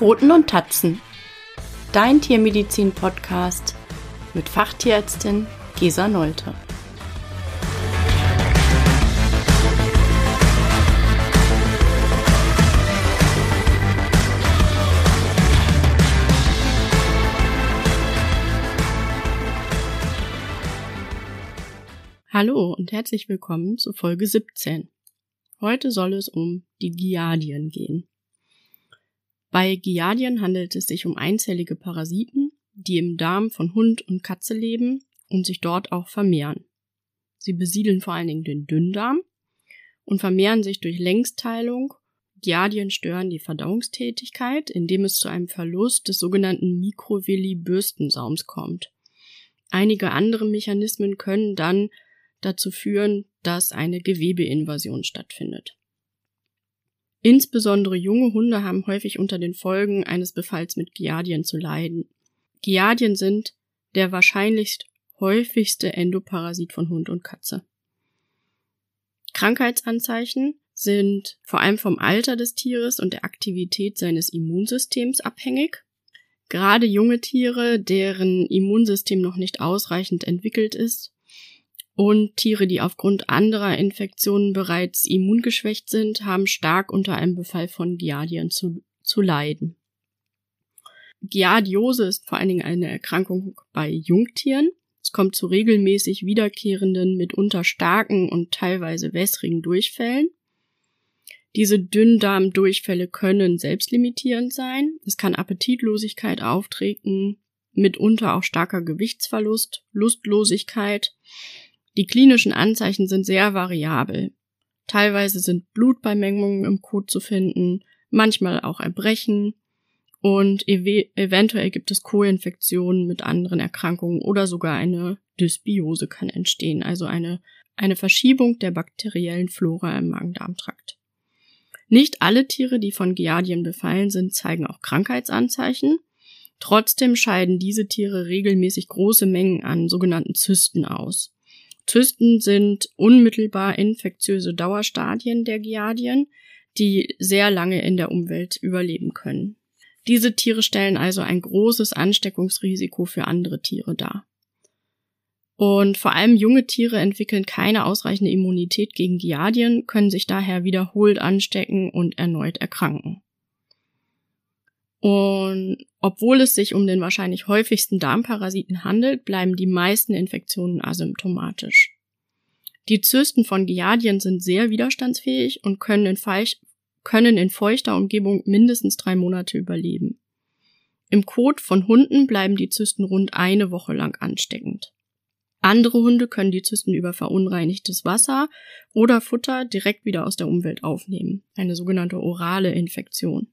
Pfoten und Tatzen. Dein Tiermedizin-Podcast mit Fachtierärztin Gesa Nolte. Hallo und herzlich willkommen zu Folge 17. Heute soll es um die Giardien gehen. Bei Giardien handelt es sich um einzellige Parasiten, die im Darm von Hund und Katze leben und sich dort auch vermehren. Sie besiedeln vor allen Dingen den Dünndarm und vermehren sich durch Längsteilung. Giardien stören die Verdauungstätigkeit, indem es zu einem Verlust des sogenannten Mikrovilli-Bürstensaums kommt. Einige andere Mechanismen können dann dazu führen, dass eine Gewebeinvasion stattfindet. Insbesondere junge Hunde haben häufig unter den Folgen eines Befalls mit Giardien zu leiden. Giardien sind der wahrscheinlich häufigste Endoparasit von Hund und Katze. Krankheitsanzeichen sind vor allem vom Alter des Tieres und der Aktivität seines Immunsystems abhängig. Gerade junge Tiere, deren Immunsystem noch nicht ausreichend entwickelt ist, und Tiere, die aufgrund anderer Infektionen bereits immungeschwächt sind, haben stark unter einem Befall von Giardien zu, zu leiden. Giardiose ist vor allen Dingen eine Erkrankung bei Jungtieren. Es kommt zu regelmäßig wiederkehrenden, mitunter starken und teilweise wässrigen Durchfällen. Diese Dünndarmdurchfälle können selbstlimitierend sein. Es kann Appetitlosigkeit auftreten, mitunter auch starker Gewichtsverlust, Lustlosigkeit die klinischen Anzeichen sind sehr variabel. Teilweise sind Blutbeimengungen im Kot zu finden, manchmal auch Erbrechen und ev eventuell gibt es Koinfektionen mit anderen Erkrankungen oder sogar eine Dysbiose kann entstehen, also eine, eine Verschiebung der bakteriellen Flora im Magen-Darm-Trakt. Nicht alle Tiere, die von Giardien befallen sind, zeigen auch Krankheitsanzeichen. Trotzdem scheiden diese Tiere regelmäßig große Mengen an sogenannten Zysten aus. Zysten sind unmittelbar infektiöse Dauerstadien der Giardien, die sehr lange in der Umwelt überleben können. Diese Tiere stellen also ein großes Ansteckungsrisiko für andere Tiere dar. Und vor allem junge Tiere entwickeln keine ausreichende Immunität gegen Giardien, können sich daher wiederholt anstecken und erneut erkranken. Und obwohl es sich um den wahrscheinlich häufigsten Darmparasiten handelt, bleiben die meisten Infektionen asymptomatisch. Die Zysten von Giardien sind sehr widerstandsfähig und können in, Feich können in feuchter Umgebung mindestens drei Monate überleben. Im Kot von Hunden bleiben die Zysten rund eine Woche lang ansteckend. Andere Hunde können die Zysten über verunreinigtes Wasser oder Futter direkt wieder aus der Umwelt aufnehmen, eine sogenannte orale Infektion.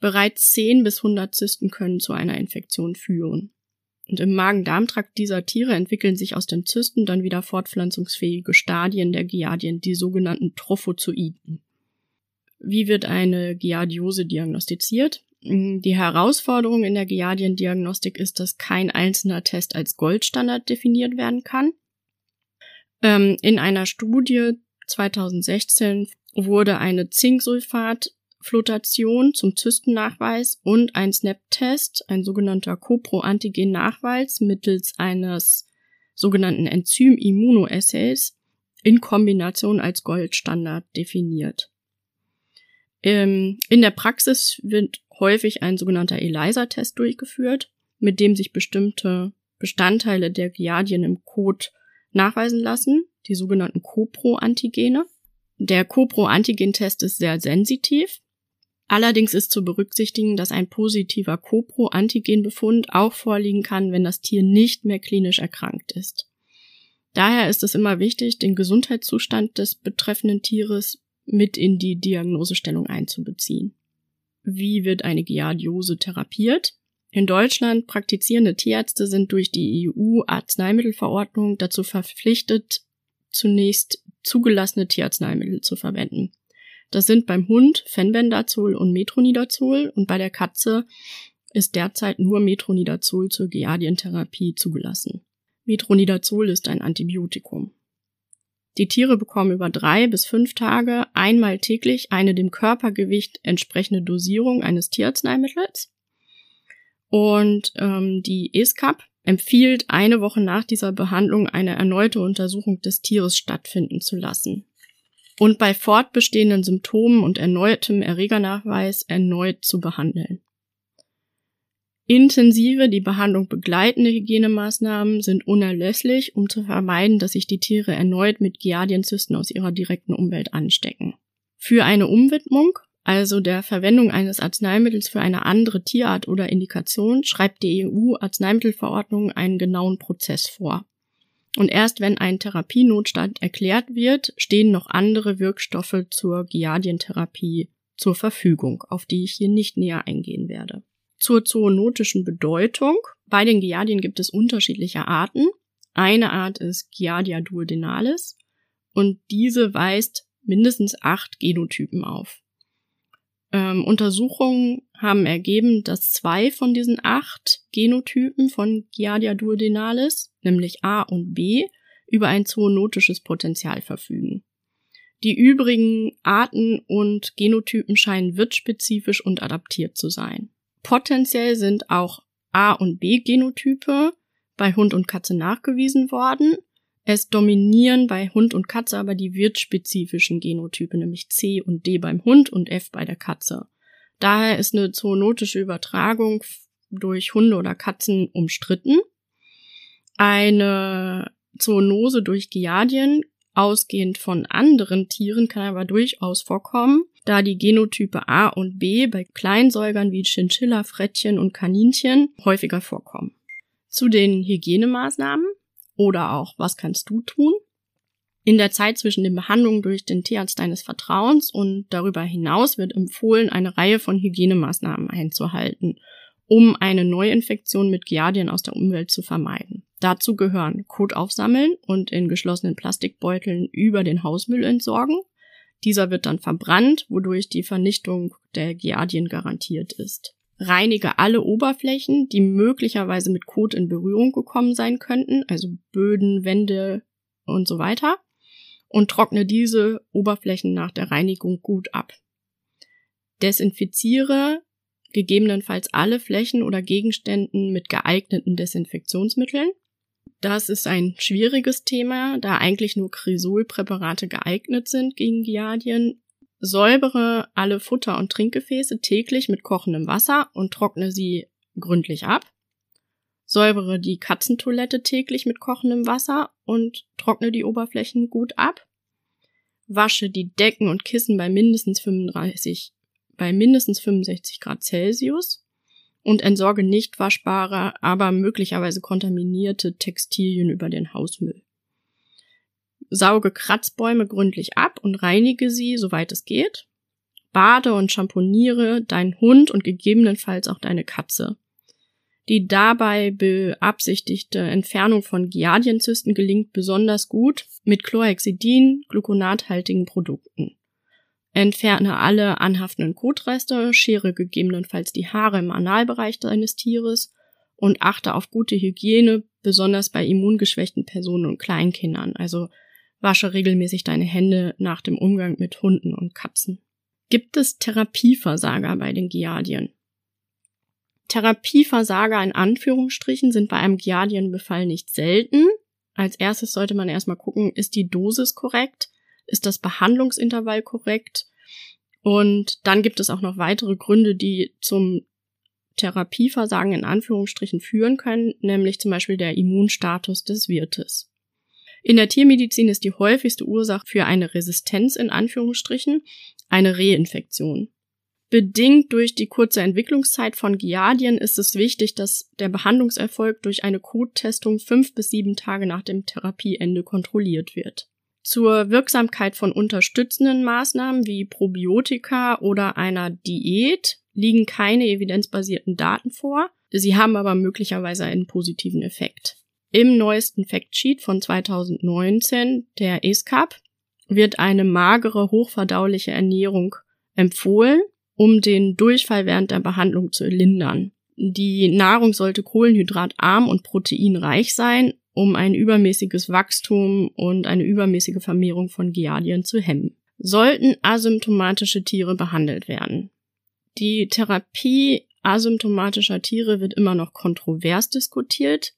Bereits 10 bis 100 Zysten können zu einer Infektion führen. Und im Magen-Darm-Trakt dieser Tiere entwickeln sich aus den Zysten dann wieder fortpflanzungsfähige Stadien der Giardien, die sogenannten Trophozoiten. Wie wird eine Giardiose diagnostiziert? Die Herausforderung in der Giardien-Diagnostik ist, dass kein einzelner Test als Goldstandard definiert werden kann. Ähm, in einer Studie 2016 wurde eine Zinksulfat Flotation zum Zystennachweis und ein SNAP-Test, ein sogenannter Copro-Antigen-Nachweis mittels eines sogenannten Enzym-Immunoassays in Kombination als Goldstandard definiert. Ähm, in der Praxis wird häufig ein sogenannter ELISA-Test durchgeführt, mit dem sich bestimmte Bestandteile der Giardien im Code nachweisen lassen, die sogenannten Copro-Antigene. Der Copro-Antigen-Test ist sehr sensitiv Allerdings ist zu berücksichtigen, dass ein positiver Copro-Antigen-Befund auch vorliegen kann, wenn das Tier nicht mehr klinisch erkrankt ist. Daher ist es immer wichtig, den Gesundheitszustand des betreffenden Tieres mit in die Diagnosestellung einzubeziehen. Wie wird eine Giardiose therapiert? In Deutschland praktizierende Tierärzte sind durch die EU-Arzneimittelverordnung dazu verpflichtet, zunächst zugelassene Tierarzneimittel zu verwenden. Das sind beim Hund Fenbendazol und Metronidazol und bei der Katze ist derzeit nur Metronidazol zur Giardientherapie zugelassen. Metronidazol ist ein Antibiotikum. Die Tiere bekommen über drei bis fünf Tage einmal täglich eine dem Körpergewicht entsprechende Dosierung eines Tierarzneimittels. Und ähm, die ESCAP empfiehlt, eine Woche nach dieser Behandlung eine erneute Untersuchung des Tieres stattfinden zu lassen. Und bei fortbestehenden Symptomen und erneutem Erregernachweis erneut zu behandeln. Intensive, die Behandlung begleitende Hygienemaßnahmen sind unerlässlich, um zu vermeiden, dass sich die Tiere erneut mit Giardienzysten aus ihrer direkten Umwelt anstecken. Für eine Umwidmung, also der Verwendung eines Arzneimittels für eine andere Tierart oder Indikation, schreibt die EU-Arzneimittelverordnung einen genauen Prozess vor. Und erst wenn ein Therapienotstand erklärt wird, stehen noch andere Wirkstoffe zur Giardientherapie zur Verfügung, auf die ich hier nicht näher eingehen werde. Zur zoonotischen Bedeutung. Bei den Giardien gibt es unterschiedliche Arten. Eine Art ist Giardia duodenalis und diese weist mindestens acht Genotypen auf. Ähm, Untersuchungen haben ergeben, dass zwei von diesen acht Genotypen von Giardia duodenalis, nämlich A und B, über ein zoonotisches Potenzial verfügen. Die übrigen Arten und Genotypen scheinen wirtsspezifisch und adaptiert zu sein. Potenziell sind auch A- und B-Genotype bei Hund und Katze nachgewiesen worden. Es dominieren bei Hund und Katze aber die wirtspezifischen Genotype, nämlich C und D beim Hund und F bei der Katze. Daher ist eine zoonotische Übertragung durch Hunde oder Katzen umstritten. Eine Zoonose durch Giardien, ausgehend von anderen Tieren, kann aber durchaus vorkommen da die Genotype A und B bei Kleinsäugern wie Chinchilla, Frettchen und Kaninchen häufiger vorkommen. Zu den Hygienemaßnahmen oder auch was kannst du tun? In der Zeit zwischen den Behandlungen durch den Tierarzt deines Vertrauens und darüber hinaus wird empfohlen, eine Reihe von Hygienemaßnahmen einzuhalten, um eine Neuinfektion mit Giardien aus der Umwelt zu vermeiden. Dazu gehören Kot aufsammeln und in geschlossenen Plastikbeuteln über den Hausmüll entsorgen, dieser wird dann verbrannt, wodurch die Vernichtung der Giardien garantiert ist. Reinige alle Oberflächen, die möglicherweise mit Kot in Berührung gekommen sein könnten, also Böden, Wände und so weiter, und trockne diese Oberflächen nach der Reinigung gut ab. Desinfiziere gegebenenfalls alle Flächen oder Gegenständen mit geeigneten Desinfektionsmitteln das ist ein schwieriges Thema, da eigentlich nur Chrysolpräparate geeignet sind gegen Giardien. Säubere alle Futter- und Trinkgefäße täglich mit kochendem Wasser und trockne sie gründlich ab. Säubere die Katzentoilette täglich mit kochendem Wasser und trockne die Oberflächen gut ab. Wasche die Decken und Kissen bei mindestens 35, bei mindestens 65 Grad Celsius und entsorge nicht waschbare, aber möglicherweise kontaminierte Textilien über den Hausmüll. Sauge Kratzbäume gründlich ab und reinige sie, soweit es geht. Bade und schamponiere deinen Hund und gegebenenfalls auch deine Katze. Die dabei beabsichtigte Entfernung von Giardienzysten gelingt besonders gut mit Chlorhexidin, gluconathaltigen Produkten. Entferne alle anhaftenden Kotreste, schere gegebenenfalls die Haare im Analbereich deines Tieres und achte auf gute Hygiene, besonders bei immungeschwächten Personen und Kleinkindern. Also wasche regelmäßig deine Hände nach dem Umgang mit Hunden und Katzen. Gibt es Therapieversager bei den Giardien? Therapieversager in Anführungsstrichen sind bei einem Giardienbefall nicht selten. Als erstes sollte man erstmal gucken, ist die Dosis korrekt? Ist das Behandlungsintervall korrekt? Und dann gibt es auch noch weitere Gründe, die zum Therapieversagen in Anführungsstrichen führen können, nämlich zum Beispiel der Immunstatus des Wirtes. In der Tiermedizin ist die häufigste Ursache für eine Resistenz in Anführungsstrichen eine Reinfektion. Bedingt durch die kurze Entwicklungszeit von Giardien ist es wichtig, dass der Behandlungserfolg durch eine Kottestung fünf bis sieben Tage nach dem Therapieende kontrolliert wird. Zur Wirksamkeit von unterstützenden Maßnahmen wie Probiotika oder einer Diät liegen keine evidenzbasierten Daten vor. Sie haben aber möglicherweise einen positiven Effekt. Im neuesten Factsheet von 2019, der ESCAP, wird eine magere, hochverdauliche Ernährung empfohlen, um den Durchfall während der Behandlung zu lindern. Die Nahrung sollte kohlenhydratarm und proteinreich sein um ein übermäßiges Wachstum und eine übermäßige Vermehrung von Giardien zu hemmen. Sollten asymptomatische Tiere behandelt werden. Die Therapie asymptomatischer Tiere wird immer noch kontrovers diskutiert.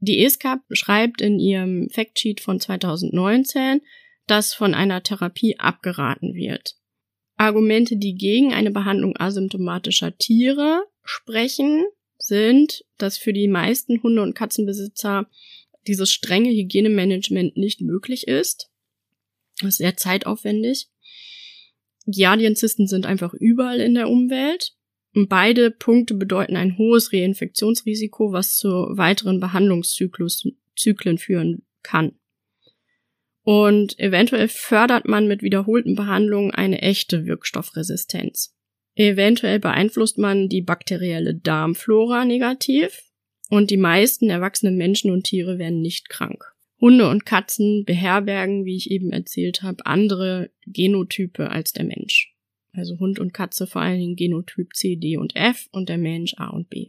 Die ESCAP schreibt in ihrem Factsheet von 2019, dass von einer Therapie abgeraten wird. Argumente, die gegen eine Behandlung asymptomatischer Tiere sprechen, sind, dass für die meisten Hunde- und Katzenbesitzer dieses strenge Hygienemanagement nicht möglich ist. Das ist sehr zeitaufwendig. Giardienzysten sind einfach überall in der Umwelt. Und beide Punkte bedeuten ein hohes Reinfektionsrisiko, was zu weiteren Behandlungszyklen führen kann. Und eventuell fördert man mit wiederholten Behandlungen eine echte Wirkstoffresistenz. Eventuell beeinflusst man die bakterielle Darmflora negativ und die meisten erwachsenen Menschen und Tiere werden nicht krank. Hunde und Katzen beherbergen, wie ich eben erzählt habe, andere Genotype als der Mensch. Also Hund und Katze vor allen Dingen Genotyp C, D und F und der Mensch A und B.